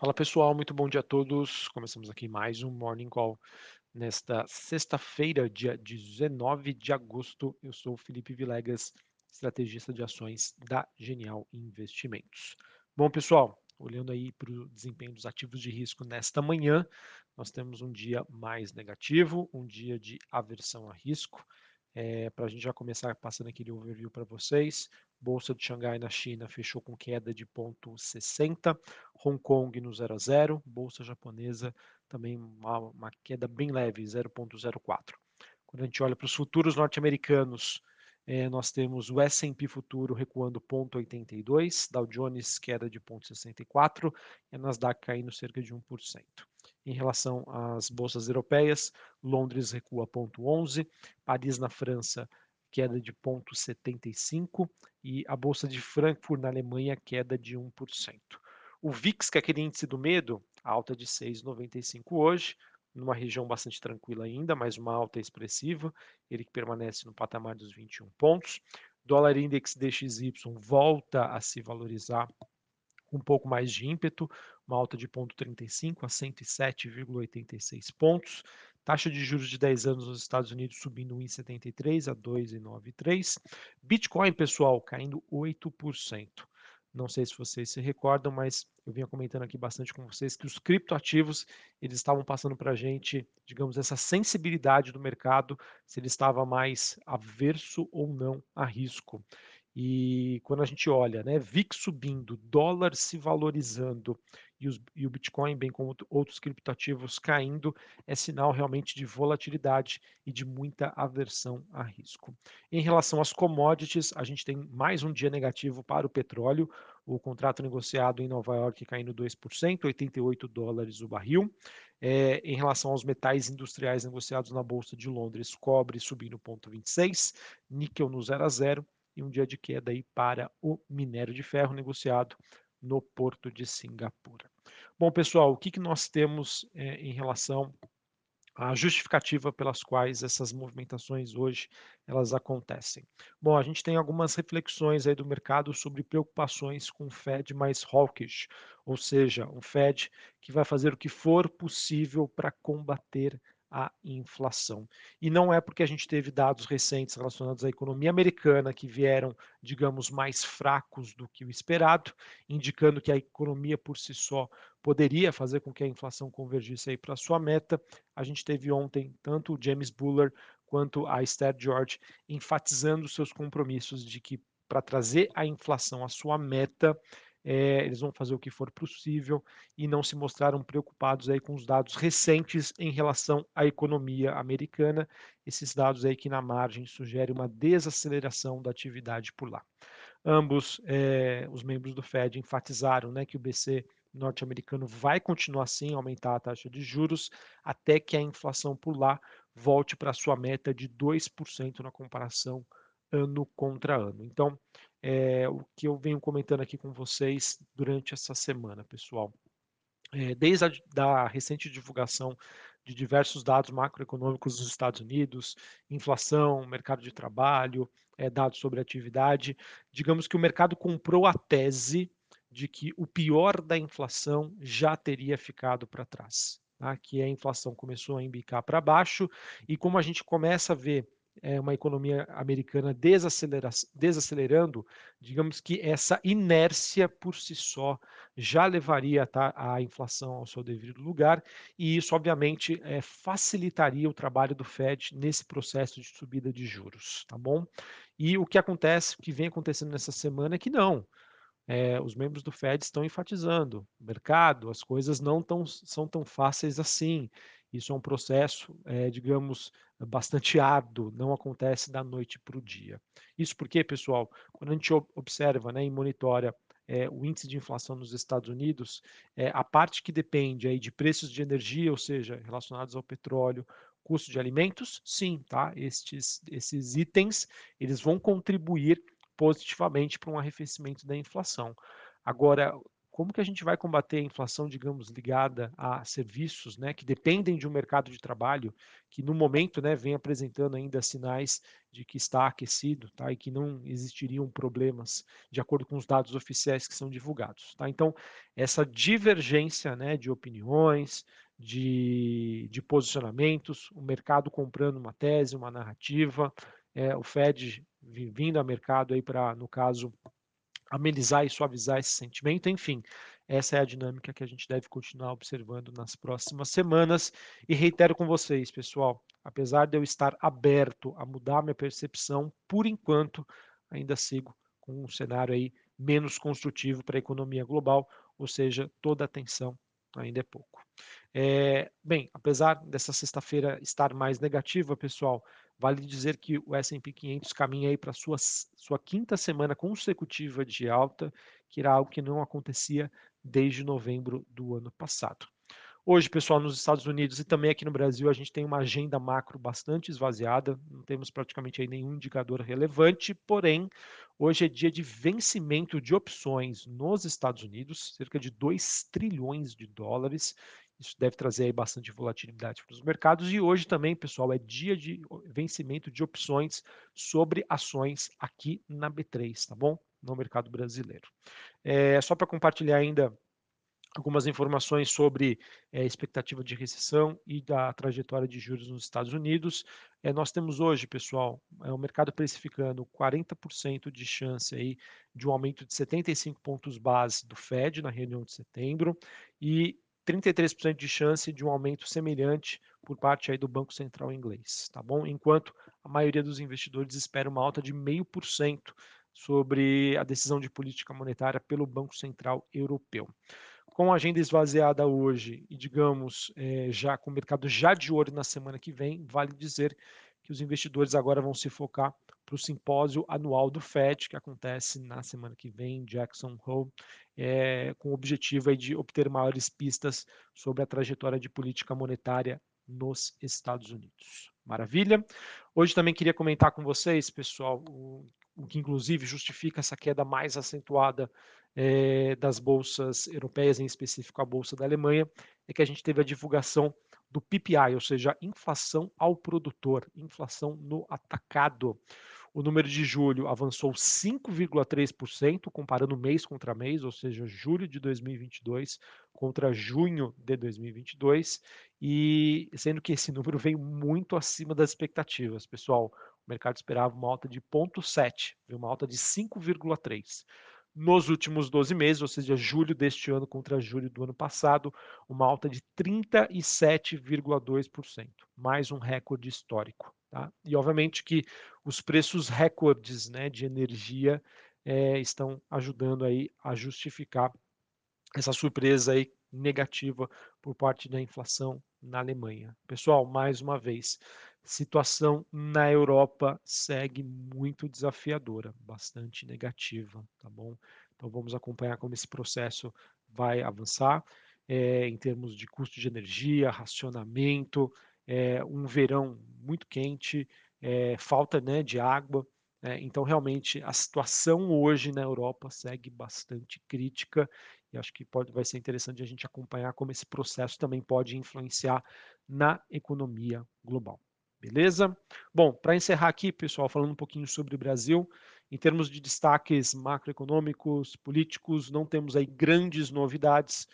Fala pessoal, muito bom dia a todos. Começamos aqui mais um Morning Call nesta sexta-feira, dia 19 de agosto. Eu sou Felipe Vilegas, estrategista de ações da Genial Investimentos. Bom pessoal, olhando aí para o desempenho dos ativos de risco nesta manhã, nós temos um dia mais negativo, um dia de aversão a risco. É, para a gente já começar passando aquele overview para vocês, Bolsa de Xangai na China fechou com queda de 0,60, Hong Kong no 0 a 0, Bolsa japonesa também uma, uma queda bem leve, 0,04. Quando a gente olha para os futuros norte-americanos, é, nós temos o S&P futuro recuando 0,82, Dow Jones queda de 0,64 e a Nasdaq caindo cerca de 1%. Em relação às bolsas europeias, Londres recua 0,11, Paris na França queda de 0,75 e a bolsa de Frankfurt na Alemanha queda de 1%. O VIX, que é aquele índice do medo, alta de 6,95 hoje, numa região bastante tranquila ainda, mas uma alta expressiva, ele que permanece no patamar dos 21 pontos. Dólar index DXY volta a se valorizar um pouco mais de ímpeto, uma alta de 0,35 a 107,86 pontos. Taxa de juros de 10 anos nos Estados Unidos subindo 1,73 a 2,93. Bitcoin, pessoal, caindo 8%. Não sei se vocês se recordam, mas eu vinha comentando aqui bastante com vocês que os criptoativos eles estavam passando para a gente, digamos, essa sensibilidade do mercado, se ele estava mais averso ou não a risco. E quando a gente olha, né, VIX subindo, dólar se valorizando e, os, e, o Bitcoin, bem como outros criptoativos caindo, é sinal realmente de volatilidade e de muita aversão a risco. Em relação às commodities, a gente tem mais um dia negativo para o petróleo, o contrato negociado em Nova York caindo 2%, 88 dólares o barril. É, em relação aos metais industriais negociados na Bolsa de Londres, cobre subindo 0,26, níquel no 0 a 0 e um dia de queda aí para o minério de ferro negociado no Porto de Singapura. Bom, pessoal, o que, que nós temos é, em relação à justificativa pelas quais essas movimentações hoje elas acontecem? Bom, a gente tem algumas reflexões aí do mercado sobre preocupações com o Fed mais hawkish, ou seja, um Fed que vai fazer o que for possível para combater a inflação. E não é porque a gente teve dados recentes relacionados à economia americana que vieram, digamos, mais fracos do que o esperado, indicando que a economia por si só poderia fazer com que a inflação convergisse aí para sua meta. A gente teve ontem tanto o James Buller quanto a Esther George enfatizando seus compromissos de que para trazer a inflação à sua meta, é, eles vão fazer o que for possível e não se mostraram preocupados aí com os dados recentes em relação à economia americana, esses dados aí que na margem sugerem uma desaceleração da atividade por lá. Ambos é, os membros do Fed enfatizaram né, que o BC norte-americano vai continuar assim aumentar a taxa de juros até que a inflação por lá volte para sua meta de 2% na comparação ano contra ano. Então, é, o que eu venho comentando aqui com vocês durante essa semana, pessoal. É, desde a da recente divulgação de diversos dados macroeconômicos dos Estados Unidos, inflação, mercado de trabalho, é, dados sobre atividade, digamos que o mercado comprou a tese de que o pior da inflação já teria ficado para trás. Tá? Que a inflação começou a embicar para baixo, e como a gente começa a ver é, uma economia americana desacelerando, digamos que essa inércia por si só já levaria tá, a inflação ao seu devido lugar, e isso, obviamente, é, facilitaria o trabalho do Fed nesse processo de subida de juros, tá bom? E o que acontece, o que vem acontecendo nessa semana é que não. É, os membros do Fed estão enfatizando, mercado, as coisas não tão, são tão fáceis assim. Isso é um processo, é, digamos, bastante árduo, não acontece da noite para o dia. Isso porque, pessoal, quando a gente observa né, e monitora é, o índice de inflação nos Estados Unidos, é, a parte que depende aí de preços de energia, ou seja, relacionados ao petróleo, custo de alimentos, sim, tá? Estes, esses itens, eles vão contribuir positivamente para um arrefecimento da inflação. Agora, como que a gente vai combater a inflação, digamos, ligada a serviços, né, que dependem de um mercado de trabalho que no momento, né, vem apresentando ainda sinais de que está aquecido, tá, e que não existiriam problemas de acordo com os dados oficiais que são divulgados, tá? Então, essa divergência, né, de opiniões, de, de posicionamentos, o mercado comprando uma tese, uma narrativa, é, o Fed vindo a mercado aí para, no caso, amenizar e suavizar esse sentimento. Enfim, essa é a dinâmica que a gente deve continuar observando nas próximas semanas. E reitero com vocês, pessoal, apesar de eu estar aberto a mudar minha percepção, por enquanto ainda sigo com um cenário aí menos construtivo para a economia global, ou seja, toda atenção ainda é pouco. É, bem, apesar dessa sexta-feira estar mais negativa, pessoal, vale dizer que o S&P 500 caminha aí para sua sua quinta semana consecutiva de alta, que era algo que não acontecia desde novembro do ano passado. Hoje, pessoal, nos Estados Unidos e também aqui no Brasil, a gente tem uma agenda macro bastante esvaziada, não temos praticamente nenhum indicador relevante, porém, hoje é dia de vencimento de opções nos Estados Unidos, cerca de 2 trilhões de dólares, isso deve trazer aí bastante volatilidade para os mercados. E hoje também, pessoal, é dia de vencimento de opções sobre ações aqui na B3, tá bom? No mercado brasileiro. É, só para compartilhar ainda algumas informações sobre é, expectativa de recessão e da trajetória de juros nos Estados Unidos. É, nós temos hoje, pessoal, é, o mercado precificando 40% de chance aí de um aumento de 75 pontos base do Fed na reunião de setembro e 33% de chance de um aumento semelhante por parte aí do Banco Central inglês, tá bom? Enquanto a maioria dos investidores espera uma alta de 0,5% sobre a decisão de política monetária pelo Banco Central Europeu. Com a agenda esvaziada hoje e, digamos, é, já com o mercado já de olho na semana que vem, vale dizer que os investidores agora vão se focar para o simpósio anual do FED, que acontece na semana que vem em Jackson Hole, é, com o objetivo de obter maiores pistas sobre a trajetória de política monetária nos Estados Unidos. Maravilha? Hoje também queria comentar com vocês, pessoal, o, o que inclusive justifica essa queda mais acentuada é, das bolsas europeias, em específico a bolsa da Alemanha, é que a gente teve a divulgação do PPI, ou seja, inflação ao produtor, inflação no atacado. O número de julho avançou 5,3%, comparando mês contra mês, ou seja, julho de 2022 contra junho de 2022, e sendo que esse número veio muito acima das expectativas. Pessoal, o mercado esperava uma alta de 0,7, uma alta de 5,3 nos últimos 12 meses, ou seja, julho deste ano contra julho do ano passado, uma alta de 37,2%, mais um recorde histórico. Tá? E obviamente que os preços recordes né, de energia é, estão ajudando aí a justificar essa surpresa aí negativa por parte da inflação na Alemanha. Pessoal, mais uma vez, situação na Europa segue muito desafiadora, bastante negativa, tá bom? Então vamos acompanhar como esse processo vai avançar é, em termos de custo de energia, racionamento, é, um verão muito quente, é, falta né, de água. Né? Então, realmente, a situação hoje na Europa segue bastante crítica e acho que pode, vai ser interessante a gente acompanhar como esse processo também pode influenciar na economia global. Beleza? Bom, para encerrar aqui, pessoal, falando um pouquinho sobre o Brasil, em termos de destaques macroeconômicos, políticos, não temos aí grandes novidades.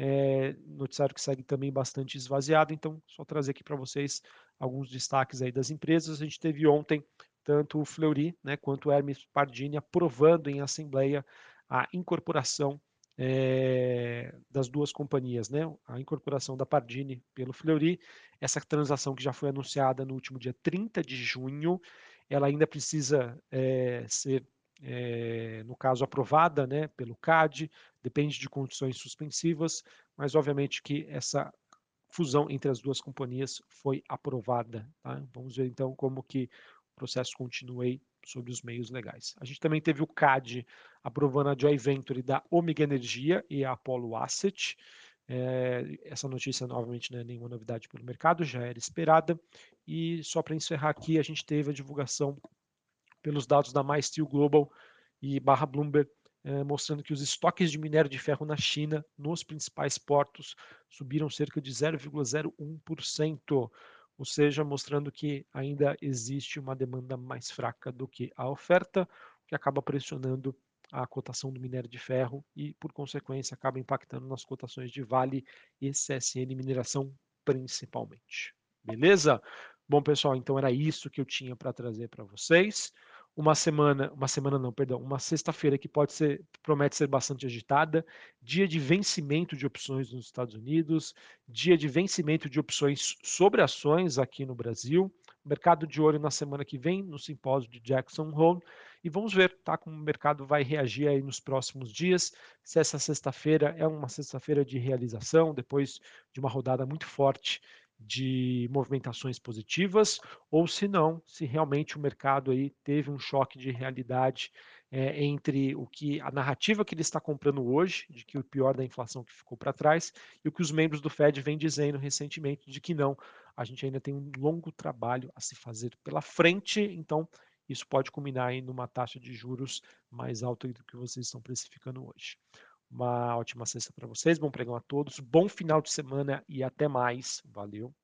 É, noticiário que segue também bastante esvaziado, então só trazer aqui para vocês alguns destaques aí das empresas. A gente teve ontem tanto o Fleury né, quanto o Hermes Pardini aprovando em assembleia a incorporação é, das duas companhias, né? A incorporação da Pardini pelo Fleury, essa transação que já foi anunciada no último dia 30 de junho, ela ainda precisa é, ser, é, no caso, aprovada né, pelo CAD, depende de condições suspensivas, mas obviamente que essa fusão entre as duas companhias foi aprovada. Tá? Vamos ver então como que o processo continua aí sobre os meios legais. A gente também teve o CAD aprovando a Joy Venture da Omega Energia e a Apollo Asset. É, essa notícia, novamente, não é nenhuma novidade pelo mercado, já era esperada. E só para encerrar aqui, a gente teve a divulgação pelos dados da MySteel Global e barra Bloomberg eh, mostrando que os estoques de minério de ferro na China, nos principais portos, subiram cerca de 0,01%, ou seja, mostrando que ainda existe uma demanda mais fraca do que a oferta, o que acaba pressionando a cotação do minério de ferro e, por consequência, acaba impactando nas cotações de Vale e CSN Mineração principalmente. Beleza? Bom, pessoal, então era isso que eu tinha para trazer para vocês uma semana, uma semana não, perdão, uma sexta-feira que pode ser, promete ser bastante agitada, dia de vencimento de opções nos Estados Unidos, dia de vencimento de opções sobre ações aqui no Brasil, mercado de olho na semana que vem no simpósio de Jackson Hole e vamos ver, tá, como o mercado vai reagir aí nos próximos dias, se essa sexta-feira é uma sexta-feira de realização depois de uma rodada muito forte de movimentações positivas, ou se não, se realmente o mercado aí teve um choque de realidade é, entre o que a narrativa que ele está comprando hoje, de que o pior da inflação que ficou para trás, e o que os membros do Fed vêm dizendo recentemente de que não, a gente ainda tem um longo trabalho a se fazer pela frente, então isso pode culminar aí numa taxa de juros mais alta do que vocês estão precificando hoje. Uma ótima sexta para vocês, bom pregão a todos, bom final de semana e até mais. Valeu.